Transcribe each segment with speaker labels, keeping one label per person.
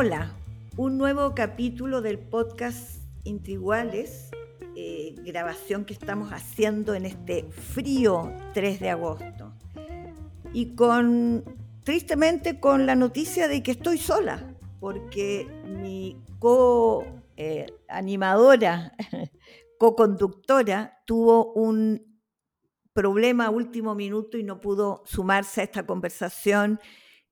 Speaker 1: Hola, un nuevo capítulo del podcast Entre Iguales, eh, grabación que estamos haciendo en este frío 3 de agosto. Y con, tristemente, con la noticia de que estoy sola, porque mi co-animadora, co-conductora, tuvo un problema a último minuto y no pudo sumarse a esta conversación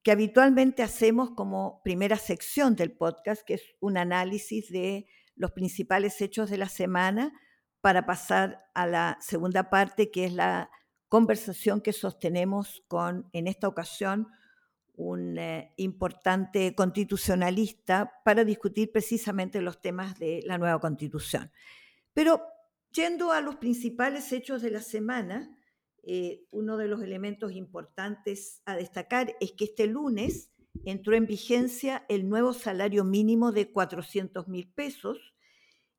Speaker 1: que habitualmente hacemos como primera sección del podcast, que es un análisis de los principales hechos de la semana, para pasar a la segunda parte, que es la conversación que sostenemos con, en esta ocasión, un eh, importante constitucionalista para discutir precisamente los temas de la nueva constitución. Pero yendo a los principales hechos de la semana, eh, uno de los elementos importantes a destacar es que este lunes entró en vigencia el nuevo salario mínimo de 400 mil pesos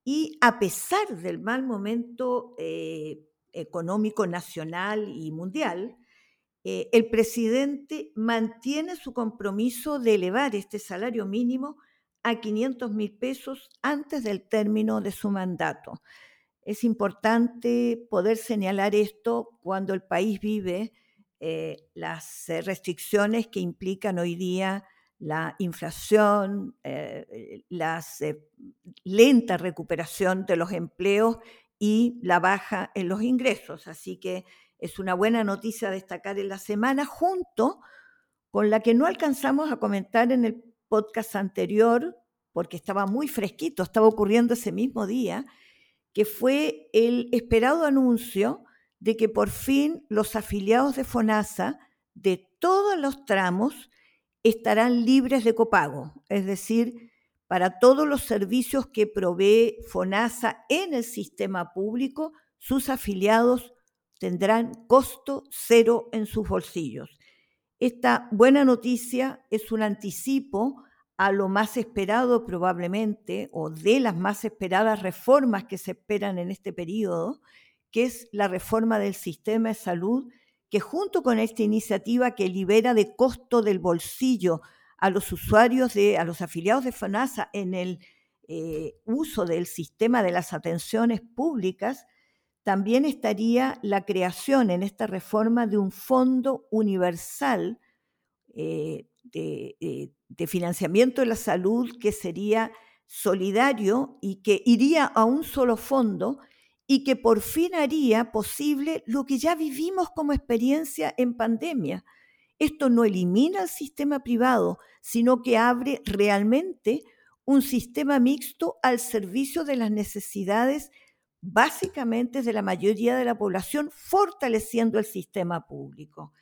Speaker 1: y a pesar del mal momento eh, económico nacional y mundial, eh, el presidente mantiene su compromiso de elevar este salario mínimo a 500 mil pesos antes del término de su mandato. Es importante poder señalar esto cuando el país vive eh, las eh, restricciones que implican hoy día la inflación, eh, la lenta recuperación de los empleos y la baja en los ingresos. Así que es una buena noticia destacar en la semana, junto con la que no alcanzamos a comentar en el podcast anterior, porque estaba muy fresquito, estaba ocurriendo ese mismo día, que fue el esperado anuncio de que por fin los afiliados de FONASA de todos los tramos estarán libres de copago, es decir, para todos los servicios que provee FONASA en el sistema público, sus afiliados tendrán costo cero en sus bolsillos. Esta buena noticia es un anticipo a lo más esperado probablemente, o de las más esperadas reformas que se esperan en este periodo, que es la reforma del sistema de salud, que junto con esta iniciativa que libera de costo del bolsillo a los usuarios, de, a los afiliados de FONASA en el eh, uso del sistema de las atenciones públicas, también estaría la creación en esta reforma de un fondo universal eh, eh, de, financiamiento de la salud que sería solidario y que iría a un solo fondo y que por fin haría posible lo que ya vivimos como experiencia en pandemia. Esto no elimina el sistema privado, sino que abre realmente un sistema mixto al servicio de las necesidades básicamente de la mayoría de la población, fortaleciendo el sistema público.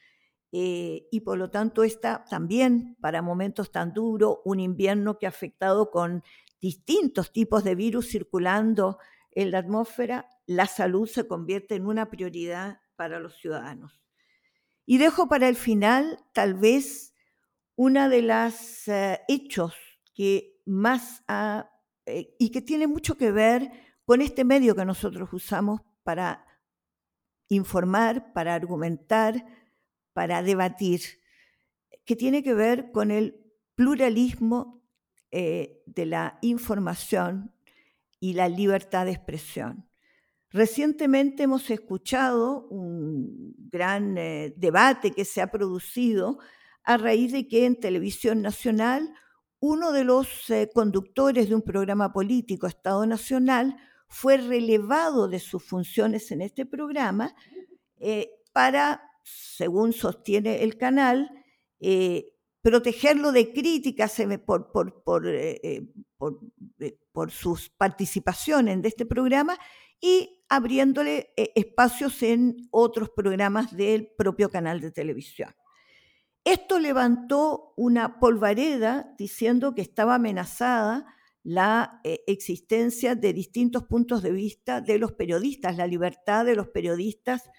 Speaker 1: Eh, y por lo tanto está también para momentos tan duros, un invierno que ha afectado con distintos tipos de virus circulando en la atmósfera, la salud se convierte en una prioridad para los ciudadanos. Y dejo para el final tal vez una de las eh, hechos que más ha, eh, y que tiene mucho que ver con este medio que nosotros usamos para informar, para argumentar, para debatir, que tiene que ver con el pluralismo eh, de la información y la libertad de expresión. Recientemente hemos escuchado un gran eh, debate que se ha producido a raíz de que en televisión nacional uno de los eh, conductores de un programa político, Estado Nacional, fue relevado de sus funciones en este programa para según sostiene el canal, eh, protegerlo de críticas eh, eh, por, sus participaciones de este programa y abriéndole espacios en otros programas del propio canal de televisión. Esto levantó una polvareda diciendo que estaba amenazada la existencia de distintos puntos de vista de los periodistas, la libertad de los periodistas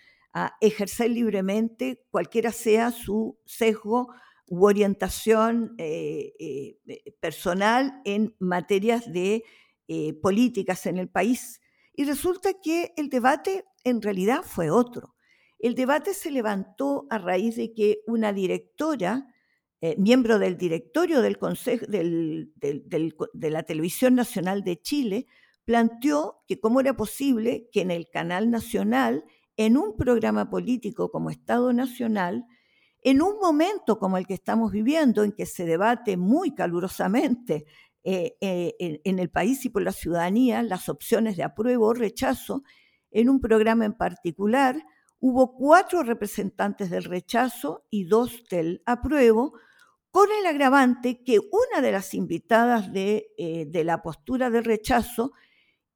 Speaker 1: ejercer libremente cualquiera sea su sesgo u orientación eh, eh, personal en materias de políticas en el país. Y resulta que el debate en realidad fue otro. El debate se levantó a raíz de que una directora eh, miembro del directorio del Consejo de la Televisión Nacional de Chile, planteó que cómo era posible que en el canal nacional, en un programa político como Estado Nacional, en un momento como el que estamos viviendo, en que se debate muy calurosamente eh, eh, en, el país y por la ciudadanía las opciones de apruebo o rechazo, en un programa en particular hubo cuatro representantes del rechazo y dos del apruebo, con el agravante que una de las invitadas de, eh, de la postura del rechazo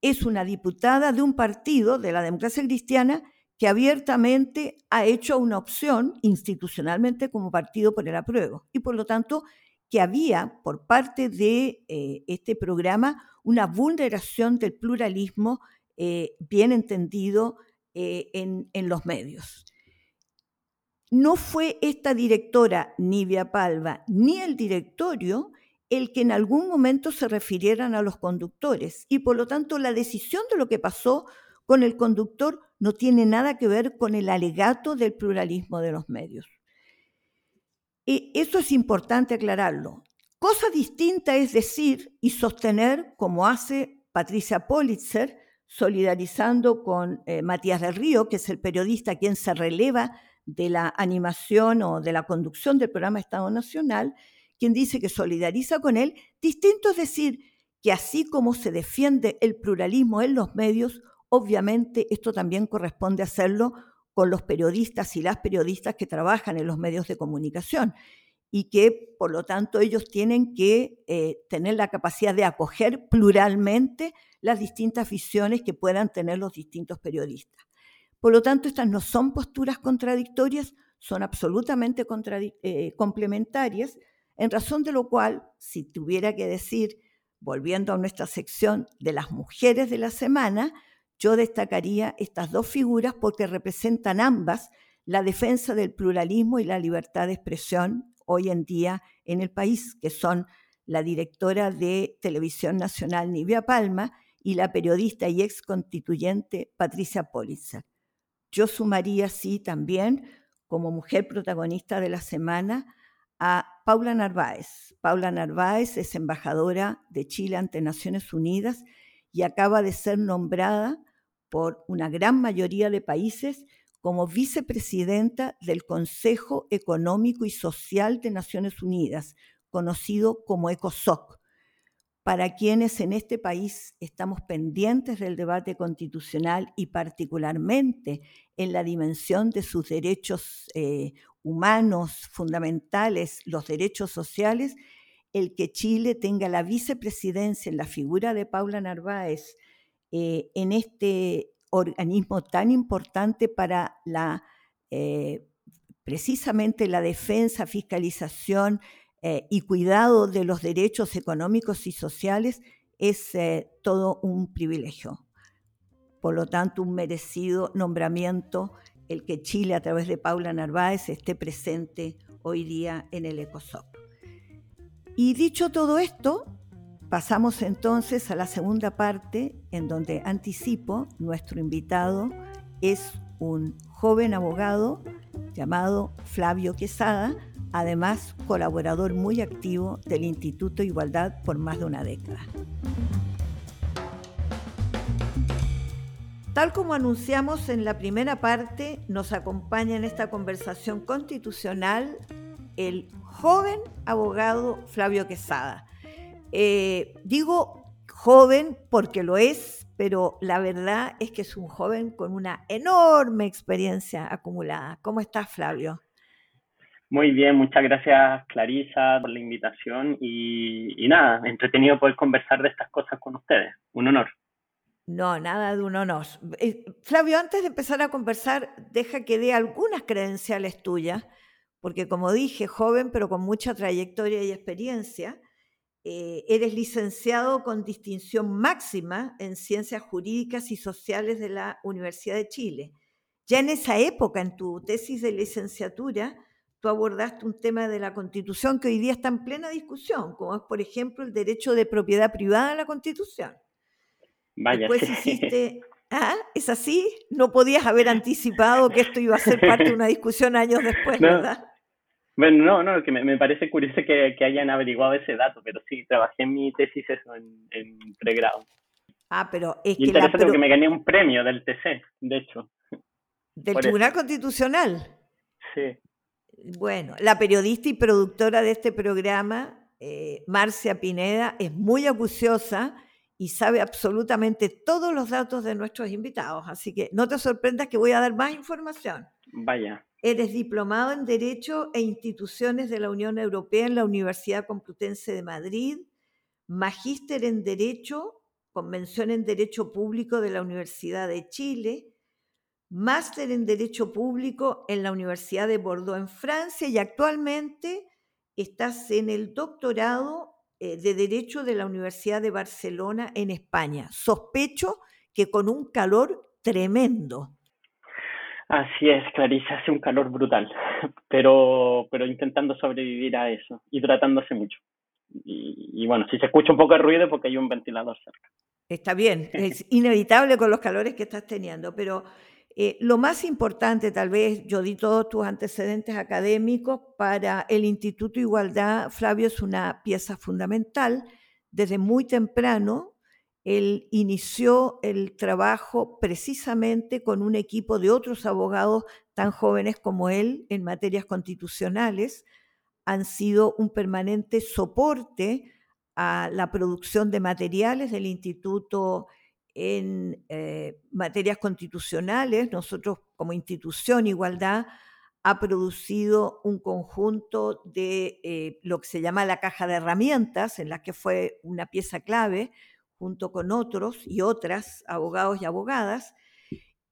Speaker 1: es una diputada de un partido, de la democracia cristiana, que abiertamente ha hecho una opción institucionalmente como partido por el apruebo. Y por lo tanto, que había por parte de eh, este programa una vulneración del pluralismo eh, bien entendido en, en, los medios no fue esta directora, Nivia Palva, ni el directorio el que en algún momento se refirieran a los conductores. Y por lo tanto, la decisión de lo que pasó con el conductor no tiene nada que ver con el alegato del pluralismo de los medios. Y eso es importante aclararlo. Cosa distinta es decir y sostener, como hace Patricia Politzer, solidarizando con eh, Matías del Río, que es el periodista quien se releva de la animación o de la conducción del programa Estado Nacional, quien dice que solidariza con él, distinto es decir que así como se defiende el pluralismo en los medios, obviamente esto también corresponde hacerlo con los periodistas y las periodistas que trabajan en los medios de comunicación y que por lo tanto ellos tienen que eh, tener la capacidad de acoger pluralmente las distintas visiones que puedan tener los distintos periodistas. Por lo tanto, estas no son posturas contradictorias, son absolutamente eh, complementarias, en razón de lo cual, si tuviera que decir, volviendo a nuestra sección de las mujeres de la semana, yo destacaría estas dos figuras porque representan ambas la defensa del pluralismo y la libertad de expresión hoy en día en el país, que son la directora de Televisión Nacional Nivia Palma y la periodista y ex constituyente Patricia Politzer. Yo sumaría, sí, también como mujer protagonista de la semana a Paula Narváez. Paula Narváez es embajadora de Chile ante Naciones Unidas y acaba de ser nombrada por una gran mayoría de países como vicepresidenta del Consejo Económico y Social de Naciones Unidas, conocido como ECOSOC, para quienes en este país estamos pendientes del debate constitucional y particularmente en la dimensión de sus derechos eh, humanos fundamentales, los derechos sociales, el que Chile tenga la vicepresidencia en la figura de Paula Narváez eh, en este organismo tan importante para la eh, precisamente la defensa, fiscalización, eh, y cuidado de los derechos económicos y sociales es todo un privilegio. Por lo tanto, un merecido nombramiento el que Chile, a través de Paula Narváez, esté presente hoy día en el ECOSOC. Y dicho todo esto, pasamos entonces a la segunda parte, en donde anticipo, nuestro invitado es un joven abogado llamado Flavio Quesada, además colaborador muy activo del Instituto Igualdad por más de una década. Tal como anunciamos en la primera parte, nos acompaña en esta conversación constitucional el joven abogado Flavio Quesada. Eh, digo joven porque lo es, pero la verdad es que es un joven con una enorme experiencia acumulada. ¿Cómo estás, Flavio?
Speaker 2: Muy bien, muchas gracias Clarisa por la invitación y, nada, entretenido poder conversar de estas cosas con ustedes. Un honor.
Speaker 1: No, nada de un honor. Eh, Flavio, antes de empezar a conversar, deja que dé algunas credenciales tuyas, porque como dije, joven pero con mucha trayectoria y experiencia, eh, eres licenciado con distinción máxima en Ciencias Jurídicas y Sociales de la Universidad de Chile. Ya en esa época, en tu tesis de licenciatura, tú abordaste un tema de la Constitución que hoy día está en plena discusión, como es, por ejemplo, el derecho de propiedad privada a la Constitución.
Speaker 2: Vaya,
Speaker 1: Después hiciste... Ah, ¿es así? No podías haber anticipado que esto iba a ser parte de una discusión años después, ¿verdad?
Speaker 2: Bueno, no, no, que me, parece curioso que, hayan averiguado ese dato, pero sí, trabajé en mi tesis eso en, pregrado.
Speaker 1: Ah, pero es
Speaker 2: que... Interesante porque me gané un premio del TC, de hecho.
Speaker 1: ¿Del Tribunal Constitucional?
Speaker 2: Sí.
Speaker 1: Bueno, la periodista y productora de este programa, eh, Marcia Pineda, es muy acuciosa y sabe absolutamente todos los datos de nuestros invitados, así que no te sorprendas que voy a dar más información.
Speaker 2: Vaya.
Speaker 1: Eres diplomado en Derecho e Instituciones de la Unión Europea en la Universidad Complutense de Madrid, magíster en Derecho, convención en Derecho Público de la Universidad de Chile, máster en Derecho Público en la Universidad de Bordeaux en Francia y actualmente estás en el doctorado eh, de Derecho de la Universidad de Barcelona en España. Sospecho que con un calor tremendo.
Speaker 2: Así es, Clarisa, hace un calor brutal, pero, pero intentando sobrevivir a eso y tratándose mucho. Y, bueno, si se escucha un poco de ruido porque hay un ventilador cerca.
Speaker 1: Está bien, es inevitable con los calores que estás teniendo, pero eh, lo más importante, tal vez, yo di todos tus antecedentes académicos para el Instituto Igualdad. Flavio es una pieza fundamental. Desde muy temprano él inició el trabajo precisamente con un equipo de otros abogados tan jóvenes como él en materias constitucionales. Han sido un permanente soporte a la producción de materiales del instituto en eh, materias constitucionales. Nosotros como institución Igualdad ha producido un conjunto de eh, lo que se llama la caja de herramientas, en la que fue una pieza clave, junto con otros y otras abogados y abogadas.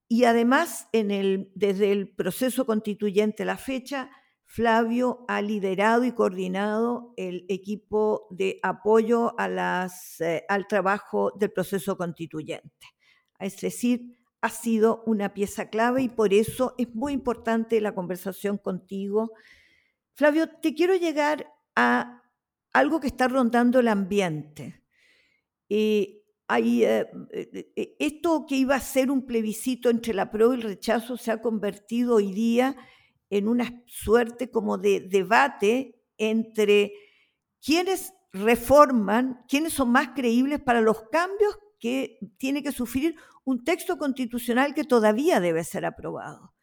Speaker 1: Y además, desde el proceso constituyente a la fecha, Flavio ha liderado y coordinado el equipo de apoyo eh, al trabajo del proceso constituyente. Es decir, ha sido una pieza clave y por eso es muy importante la conversación contigo. Flavio, te quiero llegar a algo que está rondando el ambiente. Eh, eh, eh, esto que iba a ser un plebiscito entre la prueba y el rechazo se ha convertido hoy día en una suerte como de debate entre quiénes reforman, quiénes son más creíbles para los cambios que tiene que sufrir un texto constitucional que todavía debe ser aprobado.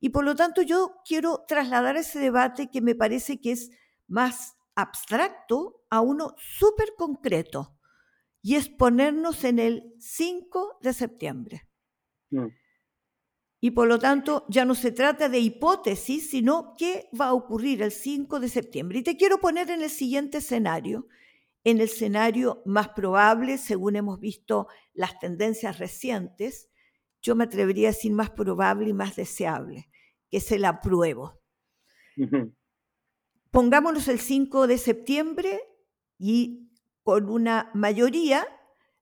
Speaker 1: Y por lo tanto yo quiero trasladar ese debate que me parece que es más abstracto a uno súper concreto y es ponernos en el 5 de septiembre. Mm. Y por lo tanto ya no se trata de hipótesis, sino qué va a ocurrir el 5 de septiembre. Y te quiero poner en el siguiente escenario, en el escenario más probable, según hemos visto las tendencias recientes, yo me atrevería a decir más probable y más deseable, que es el apruebo. Pongámonos el 5 de septiembre y con una mayoría,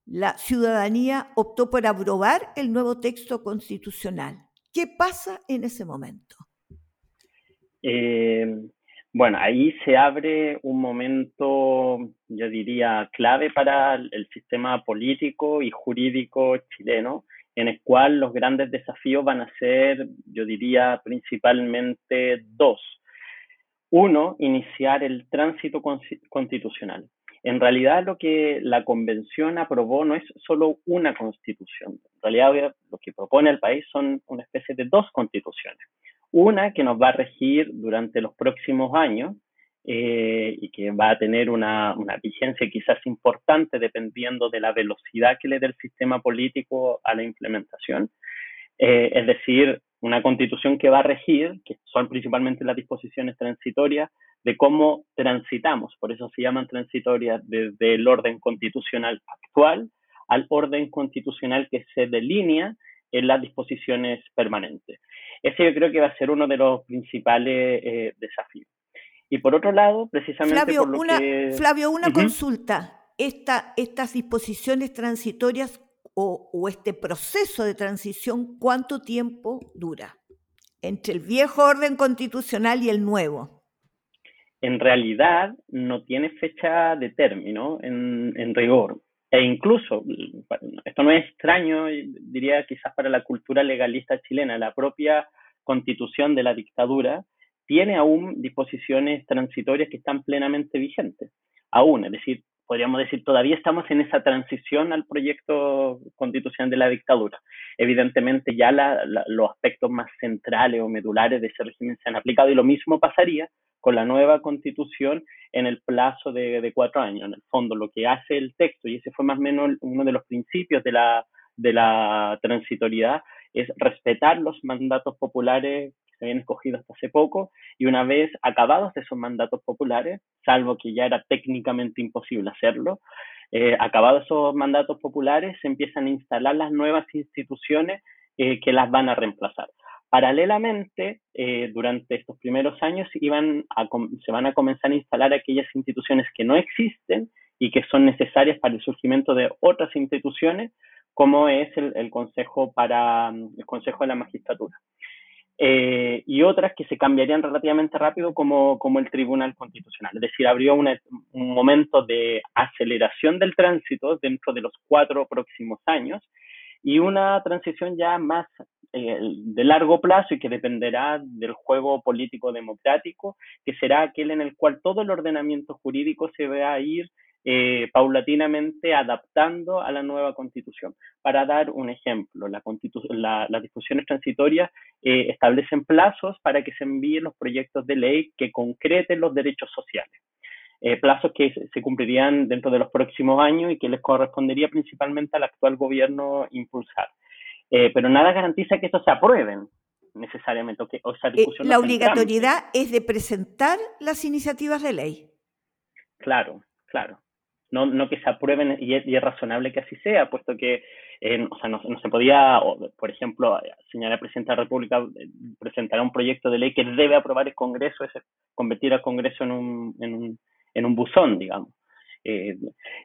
Speaker 1: la ciudadanía optó por aprobar el nuevo texto constitucional. ¿Qué pasa en ese momento?
Speaker 2: Eh, bueno, ahí se abre un momento, yo diría, clave para el sistema político y jurídico chileno, en el cual los grandes desafíos van a ser, yo diría, principalmente dos. Uno, iniciar el tránsito constitucional. En realidad lo que la convención aprobó no es solo una constitución. En realidad lo que propone el país son una especie de dos constituciones. Una que nos va a regir durante los próximos años eh, y que va a tener una, vigencia quizás importante dependiendo de la velocidad que le dé el sistema político a la implementación. Eh, es decir, una constitución que va a regir, que son principalmente las disposiciones transitorias, de cómo transitamos, por eso se llaman transitorias desde el orden constitucional actual al orden constitucional que se delinea en las disposiciones permanentes. Ese yo creo que va a ser uno de los principales eh, desafíos. Y por otro lado, precisamente
Speaker 1: Flavio,
Speaker 2: por lo
Speaker 1: una,
Speaker 2: que...
Speaker 1: Flavio, una consulta. estas disposiciones transitorias o, este proceso de transición, ¿cuánto tiempo dura entre el viejo orden constitucional y el nuevo?
Speaker 2: En realidad no tiene fecha de término en, en rigor. E incluso, esto no es extraño, diría quizás para la cultura legalista chilena, la propia constitución de la dictadura tiene aún disposiciones transitorias que están plenamente vigentes. Aún, es decir, podríamos decir, todavía estamos en esa transición al proyecto constitucional de la dictadura. Evidentemente ya la, la, los aspectos más centrales o medulares de ese régimen se han aplicado y lo mismo pasaría con la nueva constitución en el plazo de, cuatro años. En el fondo, lo que hace el texto, y ese fue más o menos uno de los principios de la, de la transitoriedad, es respetar los mandatos populares se habían escogido hasta hace poco y una vez acabados esos mandatos populares, salvo que ya era técnicamente imposible hacerlo, eh, acabados esos mandatos populares se empiezan a instalar las nuevas instituciones eh, que las van a reemplazar. Paralelamente, eh, durante estos primeros años se van a comenzar a instalar aquellas instituciones que no existen y que son necesarias para el surgimiento de otras instituciones, como es el Consejo para el Consejo de la Magistratura. Eh, y otras que se cambiarían relativamente rápido como, como el Tribunal Constitucional. Es decir, una, un momento de aceleración del tránsito dentro de los cuatro próximos años y una transición ya más eh, de largo plazo y que dependerá del juego político democrático, que será aquel en el cual todo el ordenamiento jurídico se va a ir eh, paulatinamente adaptando a la nueva constitución. Para dar un ejemplo, la la, las discusiones transitorias eh, establecen plazos para que se envíen los proyectos de ley que concreten los derechos sociales. Eh, plazos que se cumplirían dentro de los próximos años y que les correspondería principalmente al actual gobierno impulsar. Eh, pero nada garantiza que estos se aprueben necesariamente. O que, o esa
Speaker 1: eh, la obligatoriedad es de presentar las iniciativas de ley.
Speaker 2: Claro, claro. No, no que se aprueben y es, y es razonable que así sea, puesto que eh, o sea, no, no, se podía, por ejemplo, señalar al presidente de la República eh, presentará un proyecto de ley que debe aprobar el Congreso, es convertir al Congreso en un, en un, en un buzón, digamos. Eh,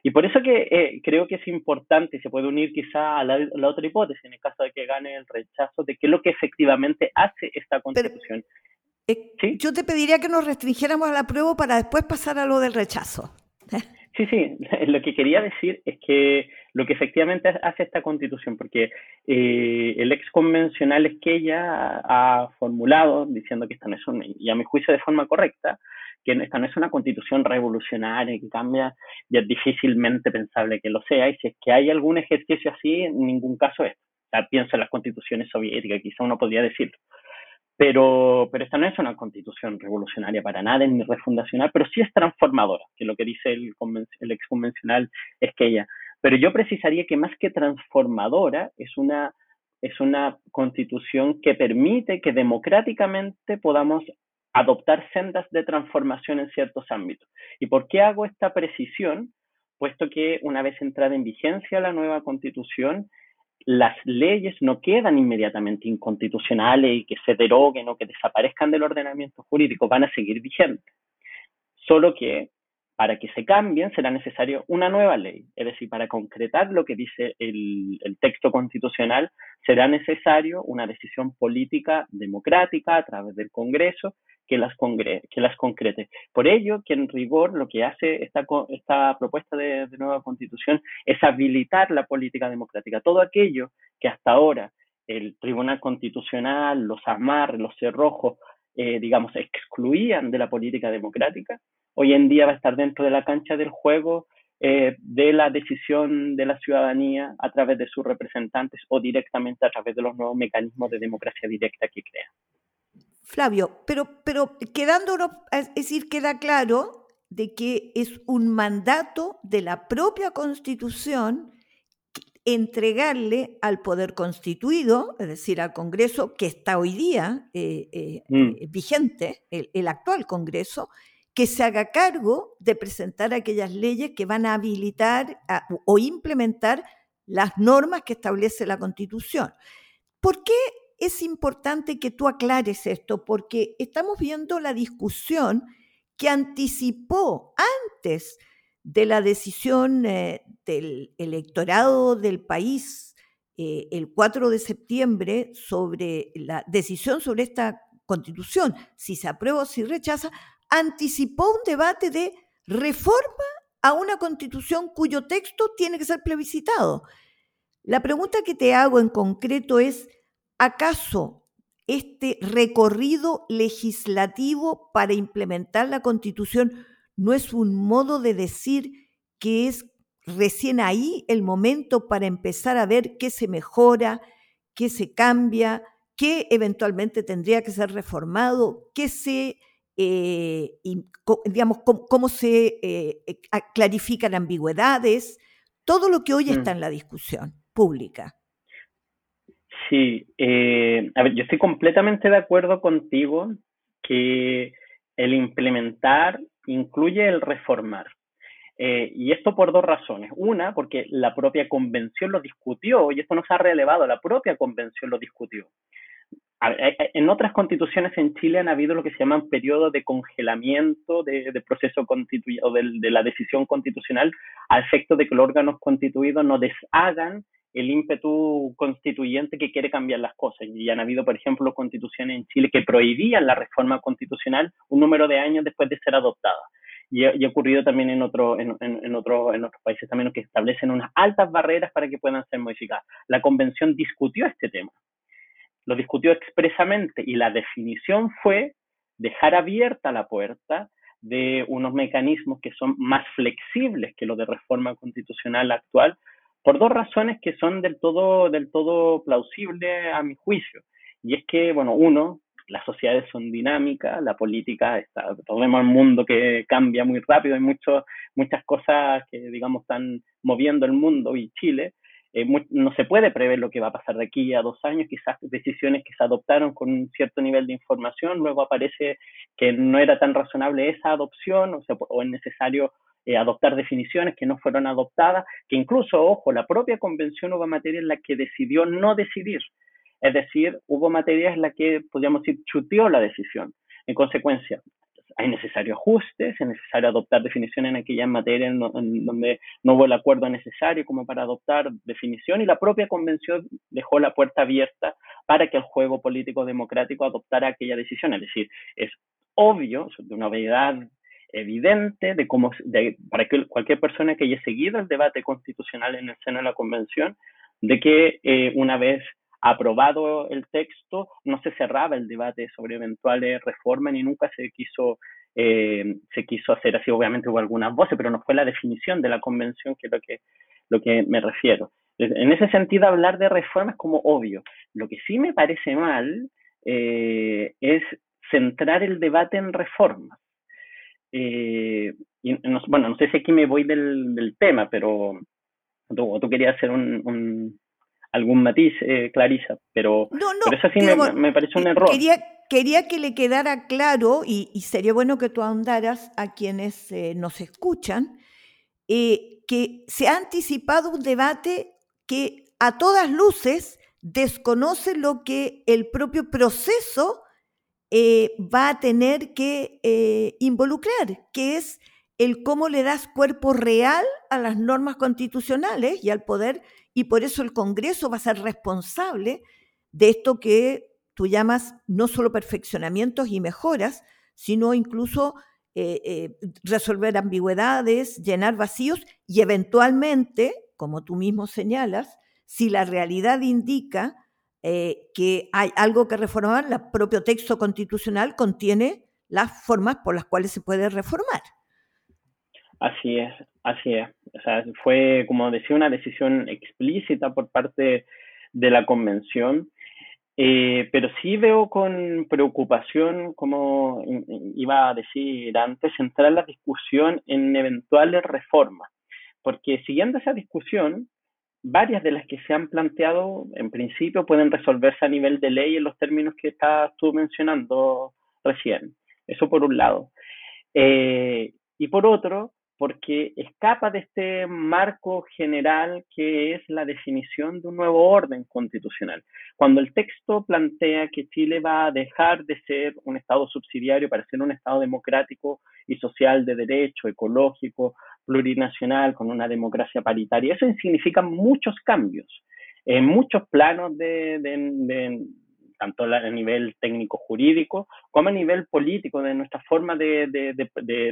Speaker 2: y por eso que eh, creo que es importante y se puede unir quizá a la, la, otra hipótesis, en el caso de que gane el rechazo, de qué es lo que efectivamente hace esta constitución.
Speaker 1: Pero, eh, ¿Sí? Yo te pediría que nos restringiéramos a la prueba para después pasar a lo del rechazo.
Speaker 2: Sí, sí, lo que quería decir es que lo que efectivamente hace esta constitución, porque eh, el ex convencional es que ella ha, formulado diciendo que esta no es una, y a mi juicio de forma correcta, que esta no es una constitución revolucionaria que cambia y es difícilmente pensable que lo sea, y si es que hay algún ejercicio así, en ningún caso es. Sea, pienso en las constituciones soviéticas, quizá uno podría decirlo. Pero, pero esta no es una constitución revolucionaria para nada, ni refundacional, pero sí es transformadora, que lo que dice el, el ex convencional es que ella. Pero yo precisaría que más que transformadora, es una, es una constitución que permite que democráticamente podamos adoptar sendas de transformación en ciertos ámbitos. ¿Y por qué hago esta precisión? Puesto que una vez entrada en vigencia la nueva constitución, las leyes no quedan inmediatamente inconstitucionales y que se deroguen o que desaparezcan del ordenamiento jurídico, van a seguir vigentes. Solo que para que se cambien será necesario una nueva ley, es decir, para concretar lo que dice el, texto constitucional será necesario una decisión política democrática a través del Congreso que las, concrete. Por ello, que en rigor lo que hace esta, esta propuesta de, de, nueva constitución es habilitar la política democrática. Todo aquello que hasta ahora el Tribunal Constitucional, los amarres, los cerrojos, eh, digamos, excluían de la política democrática, hoy en día va a estar dentro de la cancha del juego eh, de la decisión de la ciudadanía a través de sus representantes o directamente a través de los nuevos mecanismos de democracia directa que crea.
Speaker 1: Flavio, pero, pero quedándonos, es decir, queda claro de que es un mandato de la propia Constitución entregarle al poder constituido, es decir, al Congreso que está hoy día eh, eh, mm. vigente, el, el, actual Congreso, que se haga cargo de presentar aquellas leyes que van a habilitar o implementar las normas que establece la Constitución. ¿Por qué es importante que tú aclares esto? Porque estamos viendo la discusión que anticipó antes de la decisión eh, del electorado del país eh, el 4 de septiembre sobre la decisión sobre esta constitución, si se aprueba o si rechaza, anticipó un debate de reforma a una constitución cuyo texto tiene que ser plebiscitado. La pregunta que te hago en concreto es, ¿acaso este recorrido legislativo para implementar la constitución no es un modo de decir que es recién ahí el momento para empezar a ver qué se mejora, qué se cambia, qué eventualmente tendría que ser reformado, qué se eh, digamos, cómo, se eh, eh, clarifican ambigüedades, todo lo que hoy mm. está en la discusión pública.
Speaker 2: Sí, a ver, yo estoy completamente de acuerdo contigo que el implementar incluye el reformar. y esto por dos razones. Una, porque la propia convención lo discutió, y esto no se ha relevado, la propia convención lo discutió en otras constituciones en Chile han habido lo que se llaman periodos de congelamiento de, proceso constituyente o de, la decisión constitucional a efecto de que los órganos constituidos no deshagan el ímpetu constituyente que quiere cambiar las cosas. Y han habido, por ejemplo, constituciones en Chile que prohibían la reforma constitucional un número de años después de ser adoptada. Y, ha ocurrido también en, otro, en, otro, en otros países también que establecen unas altas barreras para que puedan ser modificadas. La convención discutió este tema lo discutió expresamente y la definición fue dejar abierta la puerta de unos mecanismos que son más flexibles que los de reforma constitucional actual, por dos razones que son del todo, del todo plausibles a mi juicio. Y es que, bueno, uno, las sociedades son dinámicas, la política está, tenemos un mundo que cambia muy rápido, hay mucho, muchas cosas que, digamos, están moviendo el mundo y Chile, eh, no se puede prever lo que va a pasar de aquí a dos años, quizás decisiones que se adoptaron con un cierto nivel de información, luego aparece que no era tan razonable esa adopción o, o es necesario eh, adoptar definiciones que no fueron adoptadas, que incluso, ojo, la propia convención hubo materia en la que decidió no decidir, es decir, hubo materias en la que, podríamos decir, chuteó la decisión. En consecuencia, hay necesario ajustes, es necesario adoptar definiciones en aquellas materias en, donde no hubo el acuerdo necesario como para adoptar definición y la propia convención dejó la puerta abierta para que el juego político democrático adoptara aquella decisión. Es decir, es obvio, de una obviedad evidente de cómo, para que cualquier persona que haya seguido el debate constitucional en el seno de la convención, de que eh, una vez aprobado el texto, no se cerraba el debate sobre eventuales reformas ni nunca se quiso, eh, se quiso hacer así. Obviamente hubo algunas voces, pero no fue la definición de la convención que es lo que, lo que me refiero. En ese sentido, hablar de reformas como obvio. Lo que sí me parece mal eh, es centrar el debate en reformas. Eh, bueno, no sé si aquí me voy del, tema, pero tú, tú querías hacer un, algún matiz, eh, Clarisa, pero, eso sí me, parece un error.
Speaker 1: Quería, quería que le quedara claro, y, sería bueno que tú ahondaras a quienes eh, nos escuchan, eh, que se ha anticipado un debate que a todas luces desconoce lo que el propio proceso va a tener que involucrar, que es el cómo le das cuerpo real a las normas constitucionales y al poder y por eso el Congreso va a ser responsable de esto que tú llamas no solo perfeccionamientos y mejoras, sino incluso eh, eh, resolver ambigüedades, llenar vacíos y eventualmente, como tú mismo señalas, si la realidad indica eh, que hay algo que reformar, el propio texto constitucional contiene las formas por las cuales se puede reformar.
Speaker 2: Así es, así es. O sea, fue, como decía, una decisión explícita por parte de la convención, eh, pero sí veo con preocupación, como iba a decir antes, centrar la discusión en eventuales reformas, porque siguiendo esa discusión, varias de las que se han planteado, en principio, pueden resolverse a nivel de ley en los términos que estás tú mencionando recién. Eso por un lado. Eh, y por otro, porque escapa de este marco general que es la definición de un nuevo orden constitucional. Cuando el texto plantea que Chile va a dejar de ser un Estado subsidiario para ser un Estado democrático y social de derecho, ecológico, plurinacional, con una democracia paritaria, eso significa muchos cambios en muchos planos de, tanto a nivel técnico jurídico como a nivel político, de nuestra forma de,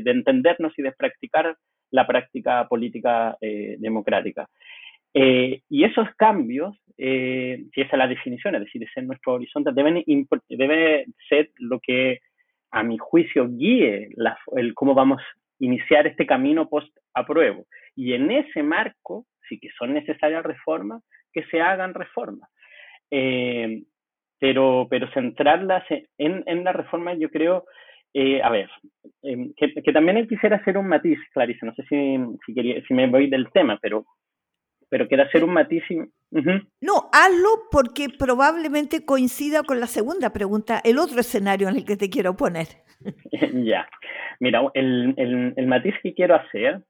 Speaker 2: entendernos y de practicar la práctica política eh, democrática. Eh, y esos cambios, eh, si esa es la definición, es decir, ese es nuestro horizonte, deben debe ser lo que, a mi juicio, guíe cómo vamos a iniciar este camino post-apruebo. Y en ese marco, sí que son necesarias reformas, que se hagan reformas pero, pero centrarlas en, en la reforma, yo creo, eh, a ver, em, que, que, también quisiera hacer un matiz, Clarice, no sé si, si, quería, si me voy del tema, pero, pero quiero hacer un matiz.
Speaker 1: No, hazlo porque probablemente coincida con la segunda pregunta, el otro escenario en el que te quiero poner.
Speaker 2: ya, mira, el, el, el matiz que quiero hacer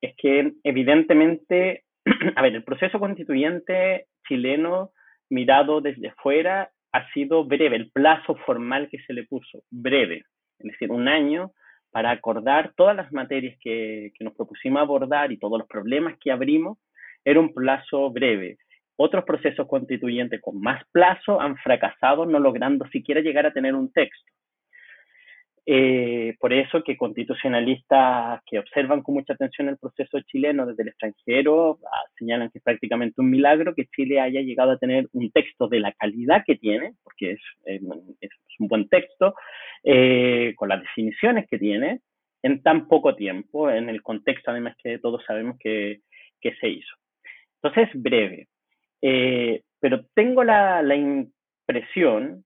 Speaker 2: es que evidentemente, a ver, el proceso constituyente chileno mirado desde fuera ha sido breve, el plazo formal que se le puso, breve, es decir, un año para acordar todas las materias que, que nos propusimos abordar y todos los problemas que abrimos, era un plazo breve. Otros procesos constituyentes con más plazo han fracasado no logrando siquiera llegar a tener un texto. Eh, por eso que constitucionalistas que observan con mucha atención el proceso chileno desde el extranjero ah, señalan que es prácticamente un milagro que Chile haya llegado a tener un texto de la calidad que tiene, porque es, es un buen texto, eh, con las definiciones que tiene, en tan poco tiempo, en el contexto además que todos sabemos que, que se hizo. Entonces, breve. Eh, pero tengo la, la impresión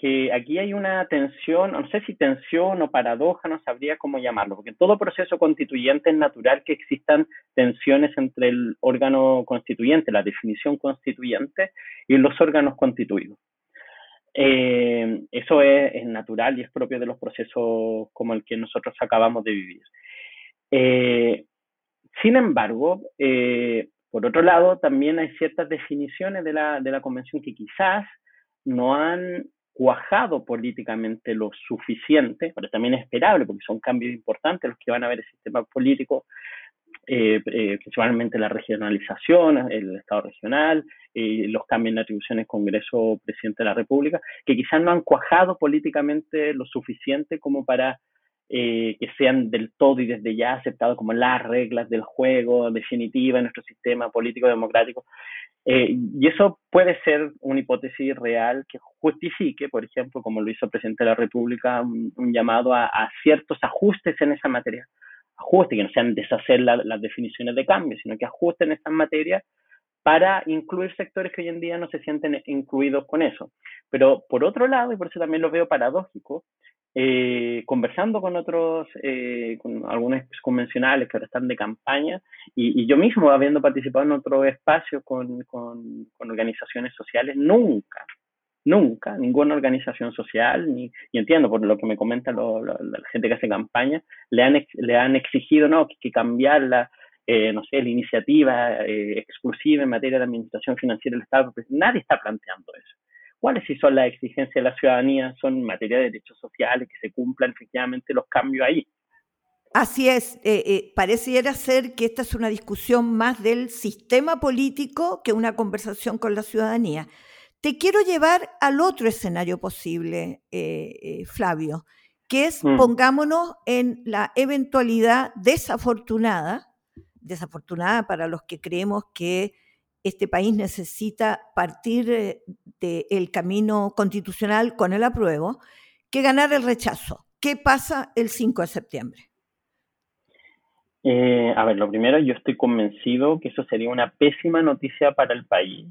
Speaker 2: que aquí hay una tensión, no sé si tensión o paradoja, no sabría cómo llamarlo, porque en todo proceso constituyente es natural que existan tensiones entre el órgano constituyente, la definición constituyente, y los órganos constituidos. Eh, eso es, natural y es propio de los procesos como el que nosotros acabamos de vivir. Eh, sin embargo, eh, por otro lado, también hay ciertas definiciones de la, de la Convención que quizás no han cuajado políticamente lo suficiente, pero también es esperable porque son cambios importantes los que van a ver el sistema político, eh, eh, principalmente la regionalización, el Estado regional, eh, los cambios en atribuciones Congreso, Presidente de la República, que quizás no han cuajado políticamente lo suficiente como para que sean del todo y desde ya aceptados como las reglas del juego definitiva en nuestro sistema político democrático. Eh, y eso puede ser una hipótesis real que justifique, por ejemplo, como lo hizo el presidente de la República, un, llamado a, ciertos ajustes en esa materia. Ajustes que no sean deshacer las definiciones de cambio, sino que ajusten esas materias para incluir sectores que hoy en día no se sienten incluidos con eso. Pero por otro lado, y por eso también lo veo paradójico, eh, conversando con otros, eh, con algunos convencionales que ahora están de campaña, y, yo mismo habiendo participado en otro espacio con, con, organizaciones sociales, nunca, nunca, ninguna organización social, ni, y entiendo por lo que me comenta la gente que hace campaña, le han, le han exigido no, que, que cambiar la, eh, no sé, la iniciativa exclusiva en materia de administración financiera del Estado, pues nadie está planteando eso cuáles sí son las exigencias de la ciudadanía, son en materia de derechos sociales, que se cumplan efectivamente los cambios ahí.
Speaker 1: Así es, eh, eh, pareciera ser que esta es una discusión más del sistema político que una conversación con la ciudadanía. Te quiero llevar al otro escenario posible, eh, Flavio, que es, mm. pongámonos en la eventualidad desafortunada, desafortunada para los que creemos que este país necesita partir eh, del camino constitucional con el apruebo que ganar el rechazo. ¿Qué pasa el 5 de septiembre?
Speaker 2: Eh, a ver, lo primero, yo estoy convencido que eso sería una pésima noticia para el país,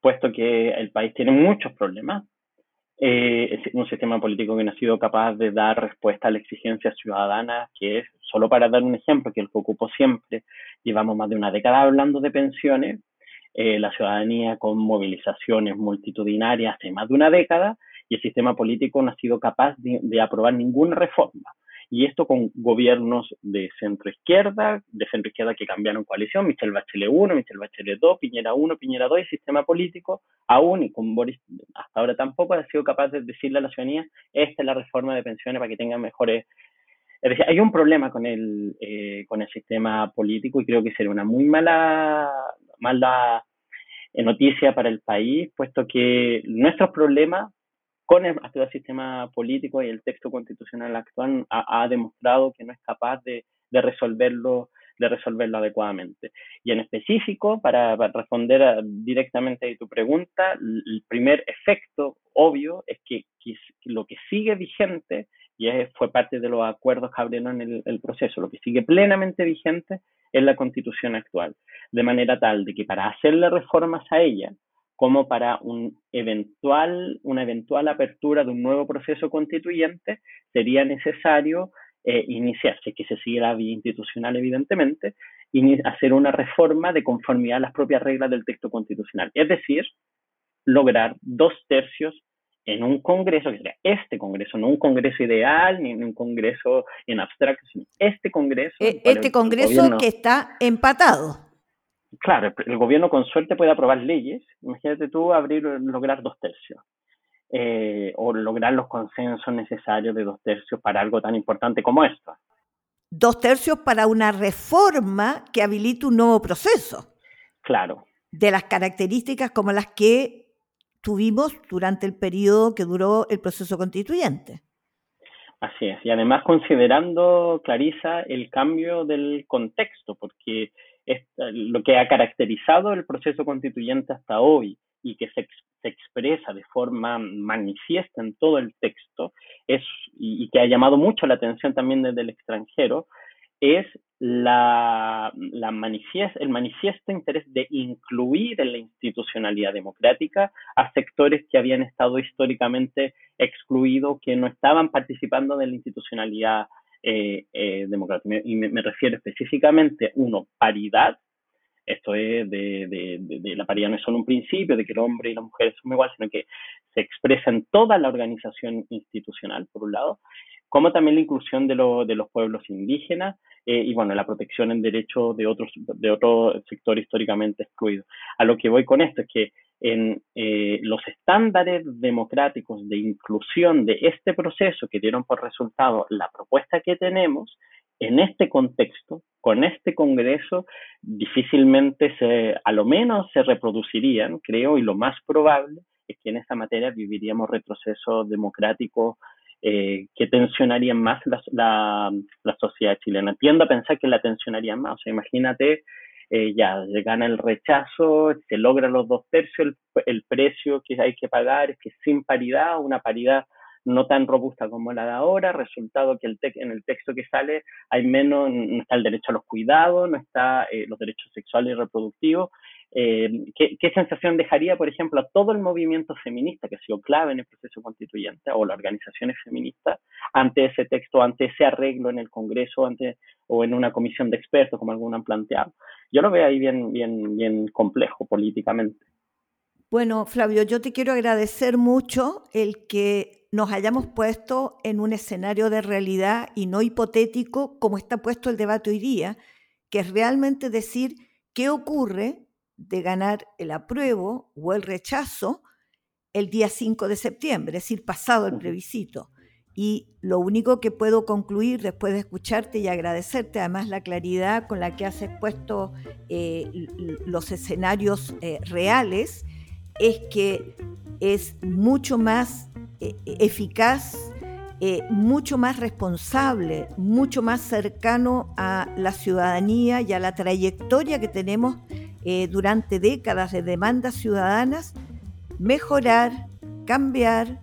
Speaker 2: puesto que el país tiene muchos problemas. Eh, es un sistema político que no ha sido capaz de dar respuesta a la exigencia ciudadana, que es, solo para dar un ejemplo, que el que ocupo siempre, llevamos más de una década hablando de pensiones, eh, la ciudadanía con movilizaciones multitudinarias hace más de una década y el sistema político no ha sido capaz de, aprobar ninguna reforma. y esto con gobiernos de centro izquierda, de centro izquierda que cambiaron coalición, Michel Bachelet 1, Michel Bachelet 2, Piñera 1, Piñera 2, y sistema político aún, y con Boris hasta ahora tampoco ha sido capaz de decirle a la ciudadanía, esta es la reforma de pensiones para que tengan mejores... Es decir, hay un problema con el, eh, con el sistema político y creo que sería una muy mala, mala noticia para el país, puesto que nuestros problemas con el actual sistema político y el texto constitucional actual ha, demostrado que no es capaz de, resolverlo de resolverlo adecuadamente. Y en específico, para, responder directamente a tu pregunta, el primer efecto obvio es que, lo que sigue vigente, y fue parte de los acuerdos que abrieron el, el proceso, lo que sigue plenamente vigente es la constitución actual, de manera tal de que para hacerle reformas a ella, como para un eventual, una eventual apertura de un nuevo proceso constituyente, sería necesario eh, iniciarse, que se siga la vía institucional evidentemente, y hacer una reforma de conformidad a las propias reglas del texto constitucional. Es decir, lograr dos tercios en un congreso, que sería este congreso, no un congreso ideal, ni un congreso en abstracto, sino este congreso.
Speaker 1: E, este congreso que está empatado
Speaker 2: claro, el gobierno con suerte puede aprobar leyes. Imagínate tú abrir, lograr dos tercios. Eh, o lograr los consensos necesarios de dos tercios para algo tan importante como esto.
Speaker 1: Dos tercios para una reforma que habilite un nuevo proceso.
Speaker 2: Claro.
Speaker 1: De las características como las que tuvimos durante el periodo que duró el proceso constituyente.
Speaker 2: Así es, y además considerando, Clarisa, el cambio del contexto, porque lo que ha caracterizado el proceso constituyente hasta hoy y que se, expresa de forma manifiesta en todo el texto es, y, que ha llamado mucho la atención también desde el extranjero, es la, la el manifiesto interés de incluir en la institucionalidad democrática a sectores que habían estado históricamente excluidos, que no estaban participando de la institucionalidad eh, eh, democrática. Y me, refiero específicamente, uno, paridad. Esto es de, de, la paridad no es solo un principio de que el hombre y la mujer son iguales, sino que se expresa en toda la organización institucional, por un lado, como también la inclusión de, de los pueblos indígenas eh, y, bueno, la protección en derechos de otros, de otro sector históricamente excluido. A lo que voy con esto es que en eh, los estándares democráticos de inclusión de este proceso que dieron por resultado la propuesta que tenemos, en este contexto, con este Congreso, difícilmente se, a lo menos se reproducirían, creo, y lo más probable es que en esta materia viviríamos retrocesos democráticos eh, que tensionarían más la, la, la, sociedad chilena. Tiendo a pensar que la tensionarían más. O sea, imagínate eh, ya gana el rechazo, se logra los dos tercios, el, precio que hay que pagar es que sin paridad, una paridad no tan robusta como la de ahora, resultado que el en el texto que sale hay menos, no está el derecho a los cuidados, no está eh, los derechos sexuales y reproductivos, eh, ¿qué, sensación dejaría, por ejemplo, a todo el movimiento feminista que ha sido clave en el proceso constituyente o las organizaciones feministas ante ese texto, ante ese arreglo en el Congreso ante, o en una comisión de expertos, como algunos han planteado? Yo lo veo ahí bien, bien, bien complejo políticamente.
Speaker 1: Bueno, Flavio, yo te quiero agradecer mucho el que nos hayamos puesto en un escenario de realidad y no hipotético como está puesto el debate hoy día, que es realmente decir qué ocurre de ganar el apruebo o el rechazo el día 5 de septiembre, es decir, pasado el plebiscito. Y lo único que puedo concluir después de escucharte y agradecerte además la claridad con la que has expuesto eh, los escenarios eh, reales es que es mucho más eh, eficaz, mucho más responsable, mucho más cercano a la ciudadanía y a la trayectoria que tenemos eh, durante décadas de demandas ciudadanas, mejorar, cambiar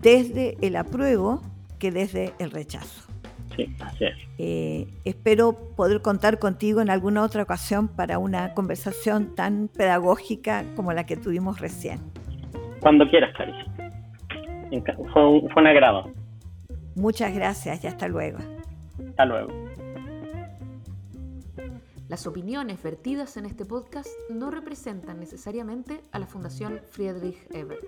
Speaker 1: desde el apruebo que desde el rechazo.
Speaker 2: Sí, así es.
Speaker 1: Eh, espero poder contar contigo en alguna otra ocasión para una conversación tan pedagógica como la que tuvimos recién.
Speaker 2: Cuando quieras, Caricia. Fue un, fue un agrado.
Speaker 1: Muchas gracias y hasta luego.
Speaker 2: Hasta luego.
Speaker 3: Las opiniones vertidas en este podcast no representan necesariamente a la Fundación Friedrich Ebert.